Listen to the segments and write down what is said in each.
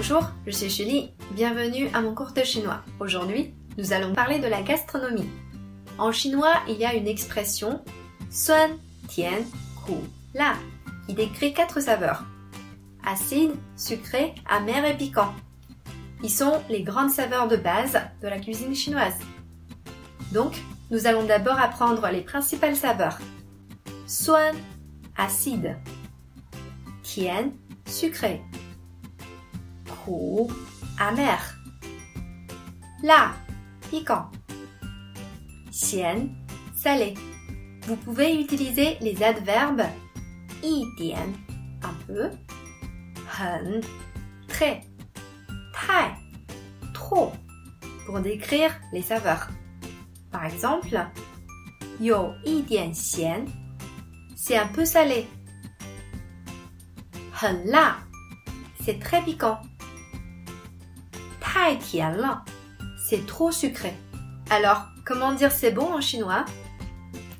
Bonjour, je suis Julie. Bienvenue à mon cours de chinois. Aujourd'hui, nous allons parler de la gastronomie. En chinois, il y a une expression suan, tian, ku, la qui décrit quatre saveurs acide, sucré, amer et piquant. Ils sont les grandes saveurs de base de la cuisine chinoise. Donc, nous allons d'abord apprendre les principales saveurs. Suan, acide. Tian, sucré. Ku, amer. La, piquant. Xian, salé. Vous pouvez utiliser les adverbes dian, un peu, hen, très, tai, trop, pour décrire les saveurs. Par exemple, yo dian xian, c'est un peu salé. Hen la, c'est très piquant. Tai tian le, c'est trop sucré. Alors, comment dire c'est bon en chinois?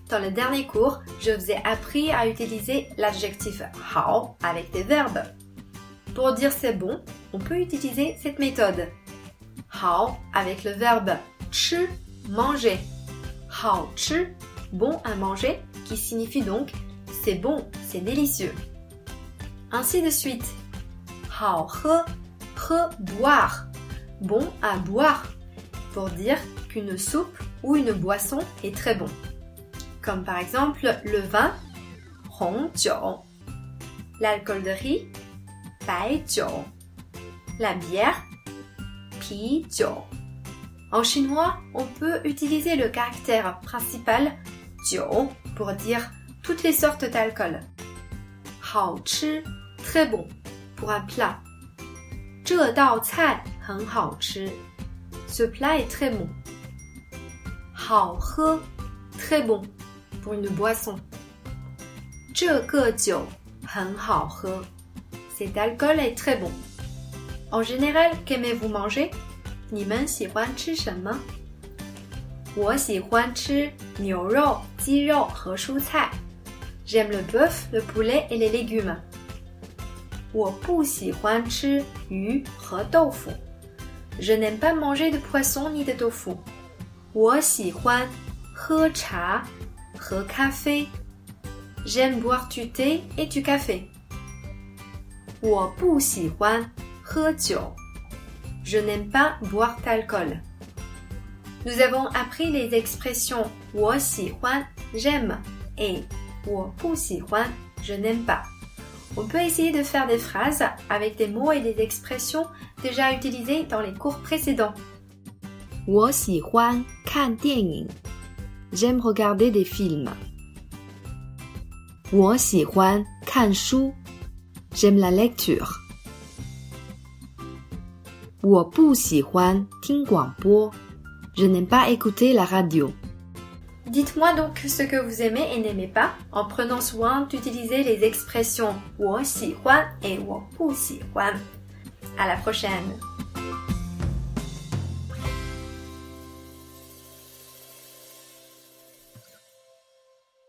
Dans le dernier cours, je vous ai appris à utiliser l'adjectif hao avec des verbes. Pour dire c'est bon, on peut utiliser cette méthode. Hao avec le verbe chi, manger. Hao chi, bon à manger, qui signifie donc c'est bon, c'est délicieux. Ainsi de suite. Hao he, he, boire Bon à boire. Pour dire qu'une soupe ou une boisson est très bon. Comme par exemple le vin, Hongjiu. L'alcool de riz, Baijiu. La bière, Pijiu. En chinois, on peut utiliser le caractère principal jiu pour dire toutes les sortes d'alcool. Hao chi, très bon, pour un plat. 这道菜 很好吃. Ce plat est très bon. Hao he, très bon, pour une boisson. 这个酒很好喝. Cet alcool est très bon. En général, qu'aimez-vous manger? 你们喜欢吃什么？我喜欢吃牛肉、鸡肉和蔬菜。J'aime le bœuf, le poulet et les légumes. 我不喜欢吃鱼和豆腐。 Je n'aime pas manger de poisson ni de tofu. 我喜欢喝茶和咖啡。J'aime boire du thé et du café. 我不喜欢喝酒。Je n'aime pas boire d'alcool. Nous avons appris les expressions 我喜欢 j'aime et 我不喜欢 je n'aime pas. On peut essayer de faire des phrases avec des mots et des expressions déjà utilisées dans les cours précédents. J'aime regarder des films. J'aime la lecture. Je n'aime pas écouter la radio. Dites-moi donc ce que vous aimez et n'aimez pas en prenant soin d'utiliser les expressions 我喜欢 et 我不喜欢. À la prochaine!